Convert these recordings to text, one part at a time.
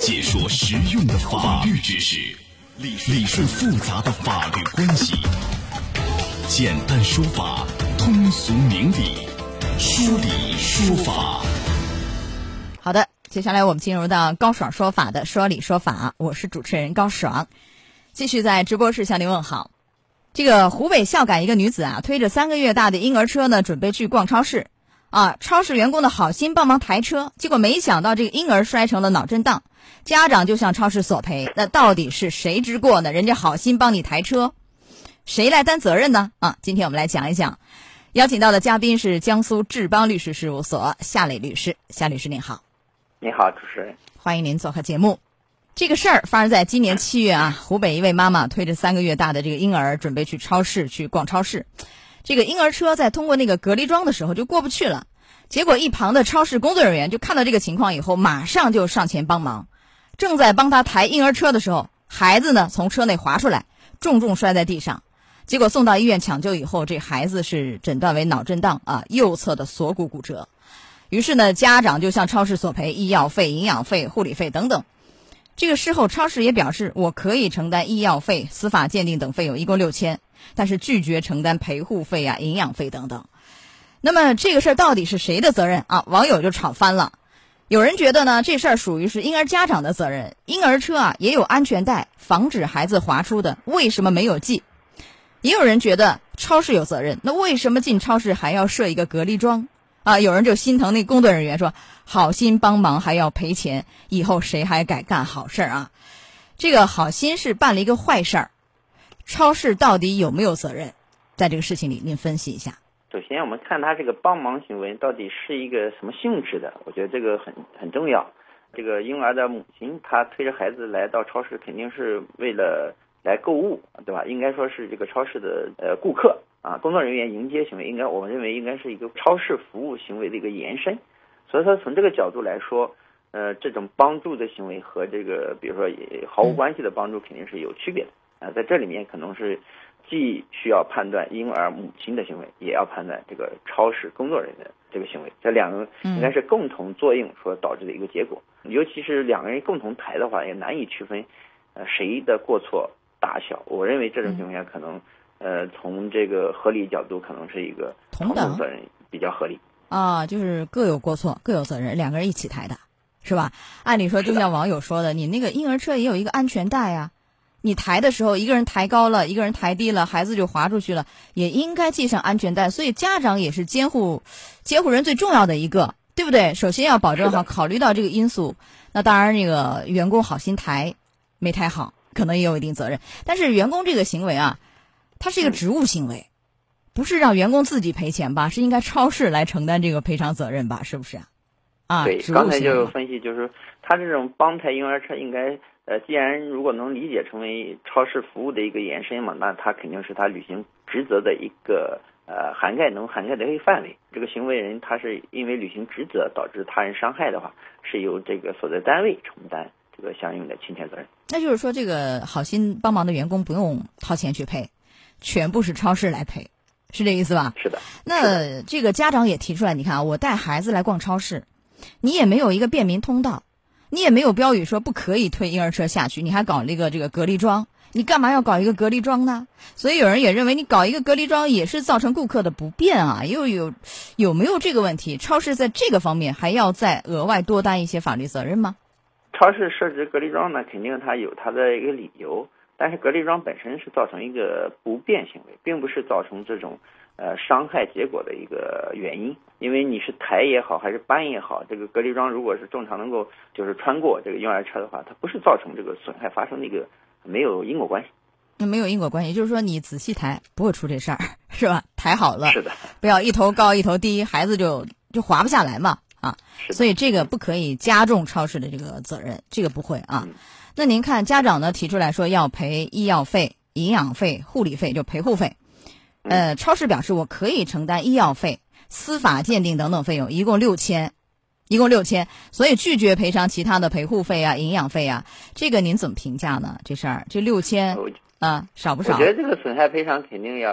解说实用的法律知识，理理顺复杂的法律关系，简单说法，通俗明理，说理说法。好的，接下来我们进入到高爽说法的说理说法，我是主持人高爽，继续在直播室向您问好。这个湖北孝感一个女子啊，推着三个月大的婴儿车呢，准备去逛超市。啊，超市员工的好心帮忙抬车，结果没想到这个婴儿摔成了脑震荡，家长就向超市索赔。那到底是谁之过呢？人家好心帮你抬车，谁来担责任呢？啊，今天我们来讲一讲。邀请到的嘉宾是江苏志邦律师事务所夏磊律师。夏律师您好，你好，主持人，欢迎您做客节目。这个事儿发生在今年七月啊，湖北一位妈妈推着三个月大的这个婴儿准备去超市去逛超市。这个婴儿车在通过那个隔离桩的时候就过不去了，结果一旁的超市工作人员就看到这个情况以后，马上就上前帮忙。正在帮他抬婴儿车的时候，孩子呢从车内滑出来，重重摔在地上。结果送到医院抢救以后，这孩子是诊断为脑震荡啊，右侧的锁骨骨折。于是呢，家长就向超市索赔医药费、营养费、护理费等等。这个事后，超市也表示我可以承担医药费、司法鉴定等费用，一共六千。但是拒绝承担陪护费啊、营养费等等。那么这个事儿到底是谁的责任啊？网友就吵翻了。有人觉得呢，这事儿属于是婴儿家长的责任。婴儿车啊也有安全带，防止孩子滑出的，为什么没有系？也有人觉得超市有责任，那为什么进超市还要设一个隔离桩？啊，有人就心疼那工作人员说，好心帮忙还要赔钱，以后谁还敢干好事儿啊？这个好心是办了一个坏事儿。超市到底有没有责任？在这个事情里，您分析一下。首先，我们看他这个帮忙行为到底是一个什么性质的，我觉得这个很很重要。这个婴儿的母亲，她推着孩子来到超市，肯定是为了来购物，对吧？应该说是这个超市的呃顾客啊，工作人员迎接行为，应该我们认为应该是一个超市服务行为的一个延伸。所以说，从这个角度来说，呃，这种帮助的行为和这个比如说毫无关系的帮助，肯定是有区别的。啊，在这里面可能是既需要判断婴儿母亲的行为，也要判断这个超市工作人员的这个行为，这两个应该是共同作用所导致的一个结果。尤其是两个人共同抬的话，也难以区分呃谁的过错大小。我认为这种情况下可能呃从这个合理角度，可能是一个同等责任比较合理啊，就是各有过错，各有责任，两个人一起抬的是吧？按理说，就像网友说的，你那个婴儿车也有一个安全带呀。你抬的时候，一个人抬高了，一个人抬低了，孩子就滑出去了，也应该系上安全带。所以家长也是监护监护人最重要的一个，对不对？首先要保证好，考虑到这个因素。那当然，那个员工好心抬，没抬好，可能也有一定责任。但是员工这个行为啊，它是一个职务行为，不是让员工自己赔钱吧？是应该超市来承担这个赔偿责任吧？是不是啊？啊，对，刚才就分析，就是他这种帮抬婴儿车应该。呃，既然如果能理解成为超市服务的一个延伸嘛，那他肯定是他履行职责的一个呃涵盖能涵盖的一个范围。这个行为人他是因为履行职责导致他人伤害的话，是由这个所在单位承担这个相应的侵权责任。那就是说，这个好心帮忙的员工不用掏钱去赔，全部是超市来赔，是这意思吧？是的。那这个家长也提出来，你看啊，我带孩子来逛超市，你也没有一个便民通道。你也没有标语说不可以推婴儿车下去，你还搞那个这个隔离桩，你干嘛要搞一个隔离桩呢？所以有人也认为你搞一个隔离桩也是造成顾客的不便啊，又有有没有这个问题？超市在这个方面还要再额外多担一些法律责任吗？超市设置隔离桩呢，肯定它有它的一个理由，但是隔离桩本身是造成一个不便行为，并不是造成这种。呃，伤害结果的一个原因，因为你是抬也好，还是搬也好，这个隔离桩如果是正常能够就是穿过这个婴儿车的话，它不是造成这个损害发生的一个没有因果关系。那没有因果关系，就是说你仔细抬不会出这事儿，是吧？抬好了，是的，不要一头高一头低，孩子就就滑不下来嘛啊。所以这个不可以加重超市的这个责任，这个不会啊。那您看家长呢提出来说要赔医药费、营养费、护理费，就陪护费。呃，超市表示我可以承担医药费、司法鉴定等等费用，一共六千，一共六千，所以拒绝赔偿其他的陪护费啊、营养费啊。这个您怎么评价呢？这事儿这六千啊，少不少？我觉得这个损害赔偿肯定要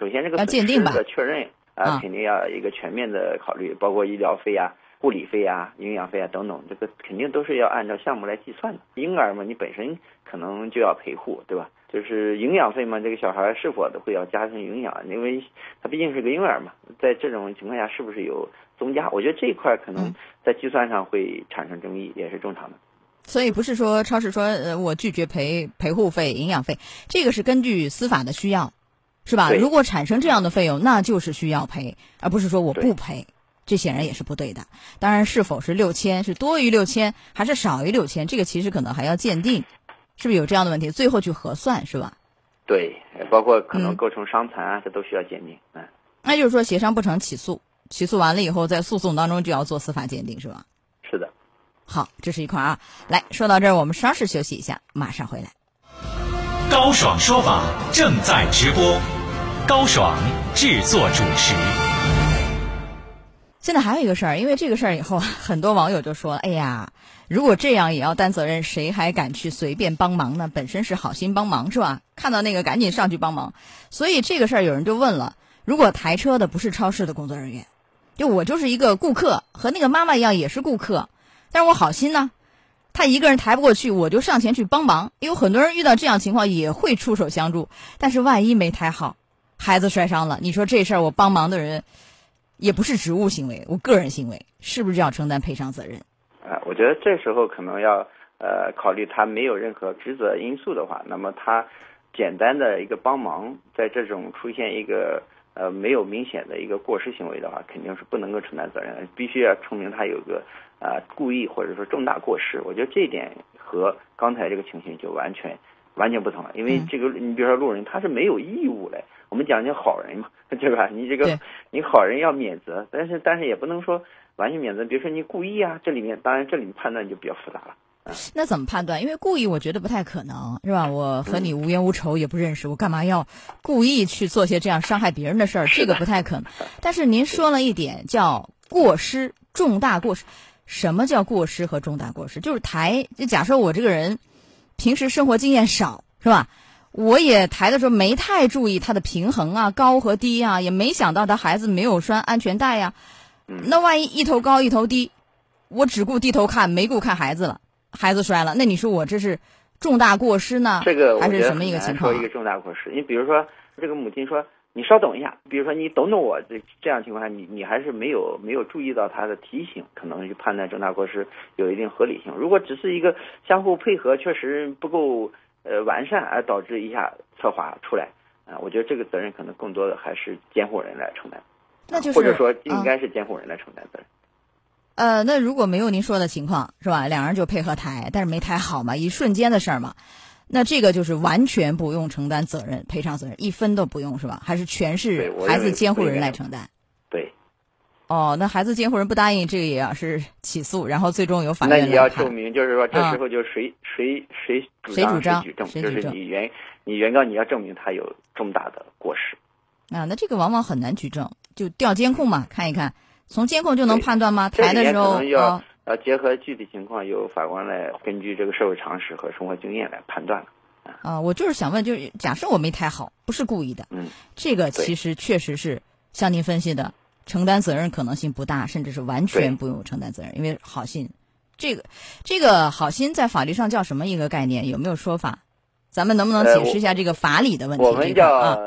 首先这个要鉴定吧，确认啊，肯定要一个全面的考虑，包括医疗费啊，护理费啊、营养费啊等等，这个肯定都是要按照项目来计算的。婴儿嘛，你本身可能就要陪护，对吧？就是营养费嘛，这个小孩是否都会要加上营养？因为他毕竟是个婴儿嘛，在这种情况下是不是有增加？我觉得这一块可能在计算上会产生争议，也是正常的。所以不是说超市说呃我拒绝赔陪护费、营养费，这个是根据司法的需要，是吧？如果产生这样的费用，那就是需要赔，而不是说我不赔。这显然也是不对的。当然，是否是六千，是多于六千还是少于六千，这个其实可能还要鉴定，是不是有这样的问题？最后去核算，是吧？对，包括可嗯能构成伤残啊，这都需要鉴定。嗯，那就是说协商不成起诉，起诉完了以后，在诉讼当中就要做司法鉴定，是吧？是的。好，这是一块啊。来说到这儿，我们稍事休息一下，马上回来。高爽说法正在直播，高爽制作主持。现在还有一个事儿，因为这个事儿以后，很多网友就说：“哎呀，如果这样也要担责任，谁还敢去随便帮忙呢？本身是好心帮忙，是吧？看到那个赶紧上去帮忙。所以这个事儿，有人就问了：如果抬车的不是超市的工作人员，就我就是一个顾客，和那个妈妈一样也是顾客，但是我好心呢，他一个人抬不过去，我就上前去帮忙。有很多人遇到这样情况也会出手相助，但是万一没抬好，孩子摔伤了，你说这事儿我帮忙的人。”也不是职务行为，我个人行为是不是要承担赔偿责任？呃，我觉得这时候可能要呃考虑他没有任何职责因素的话，那么他简单的一个帮忙，在这种出现一个呃没有明显的一个过失行为的话，肯定是不能够承担责任，必须要证明他有个呃故意或者说重大过失。我觉得这一点和刚才这个情形就完全完全不同了，因为这个你比如说路人他是没有义务嘞。我们讲究好人嘛，对吧？你这个你好人要免责，但是但是也不能说完全免责。比如说你故意啊，这里面当然这里面判断就比较复杂了。嗯、那怎么判断？因为故意我觉得不太可能，是吧？我和你无冤无仇，也不认识，我干嘛要故意去做些这样伤害别人的事儿？这个不太可能。但是您说了一点叫过失，重大过失。什么叫过失和重大过失？就是抬，就假设我这个人平时生活经验少，是吧？我也抬的时候没太注意它的平衡啊，高和低啊，也没想到他孩子没有拴安全带呀。那万一一头高一头低，我只顾低头看，没顾看孩子了，孩子摔了，那你说我这是重大过失呢？这个还是什么一个情况、啊？说一个重大过失。你比如说，这个母亲说：“你稍等一下。”比如说你等等我，这这样情况下，你你还是没有没有注意到他的提醒，可能就判断重大过失有一定合理性。如果只是一个相互配合，确实不够。呃，完善而导致一下侧滑出来啊、呃，我觉得这个责任可能更多的还是监护人来承担，那就是或者说应该是监护人来承担责任。呃，那如果没有您说的情况是吧？两人就配合抬，但是没抬好嘛，一瞬间的事儿嘛，那这个就是完全不用承担责任、赔偿责任，一分都不用是吧？还是全是孩子监护人来承担？对。哦，那孩子监护人不答应，这个也要是起诉，然后最终由法院那你要证明，就是说这时候就谁、嗯、谁谁主谁主张举证，就是你原你原告你要证明他有重大的过失。啊，那这个往往很难举证，就调监控嘛，看一看，从监控就能判断吗？抬的时候要结合具体情况，由法官来根据这个社会常识和生活经验来判断啊。啊，我就是想问，就是假设我没抬好，不是故意的，嗯，这个其实确实是像您分析的。承担责任可能性不大，甚至是完全不用承担责任，因为好心，这个这个好心在法律上叫什么一个概念？有没有说法？咱们能不能解释一下这个法理的问题？呃、我们叫、啊、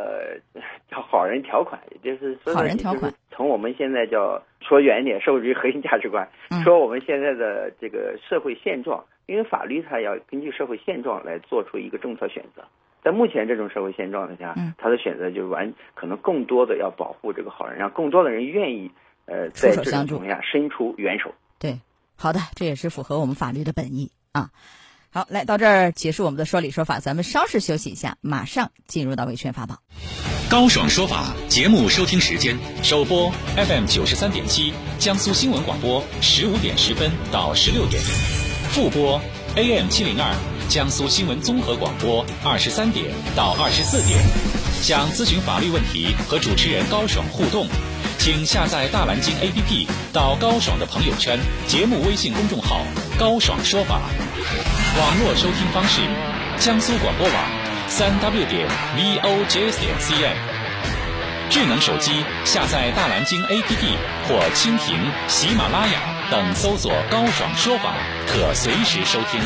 叫好人条款，也就是说好人条款。从我们现在叫说远一点，社会主义核心价值观，嗯、说我们现在的这个社会现状，因为法律它要根据社会现状来做出一个政策选择。在目前这种社会现状下，嗯，他的选择就是完可能更多的要保护这个好人，让更多的人愿意呃在这种情况下伸出援手。对，好的，这也是符合我们法律的本意啊。好，来到这儿结束我们的说理说法，咱们稍事休息一下，马上进入到维权法宝。高爽说法节目收听时间：首播 FM 九十三点七，江苏新闻广播十五点十分到十六点，复播 AM 七零二。江苏新闻综合广播二十三点到二十四点，想咨询法律问题和主持人高爽互动，请下载大蓝鲸 APP 到高爽的朋友圈、节目微信公众号“高爽说法”。网络收听方式：江苏广播网三 w 点 vojs 点 cn。智能手机下载大蓝鲸 APP 或蜻蜓、喜马拉雅。等搜索“高爽说法”，可随时收听。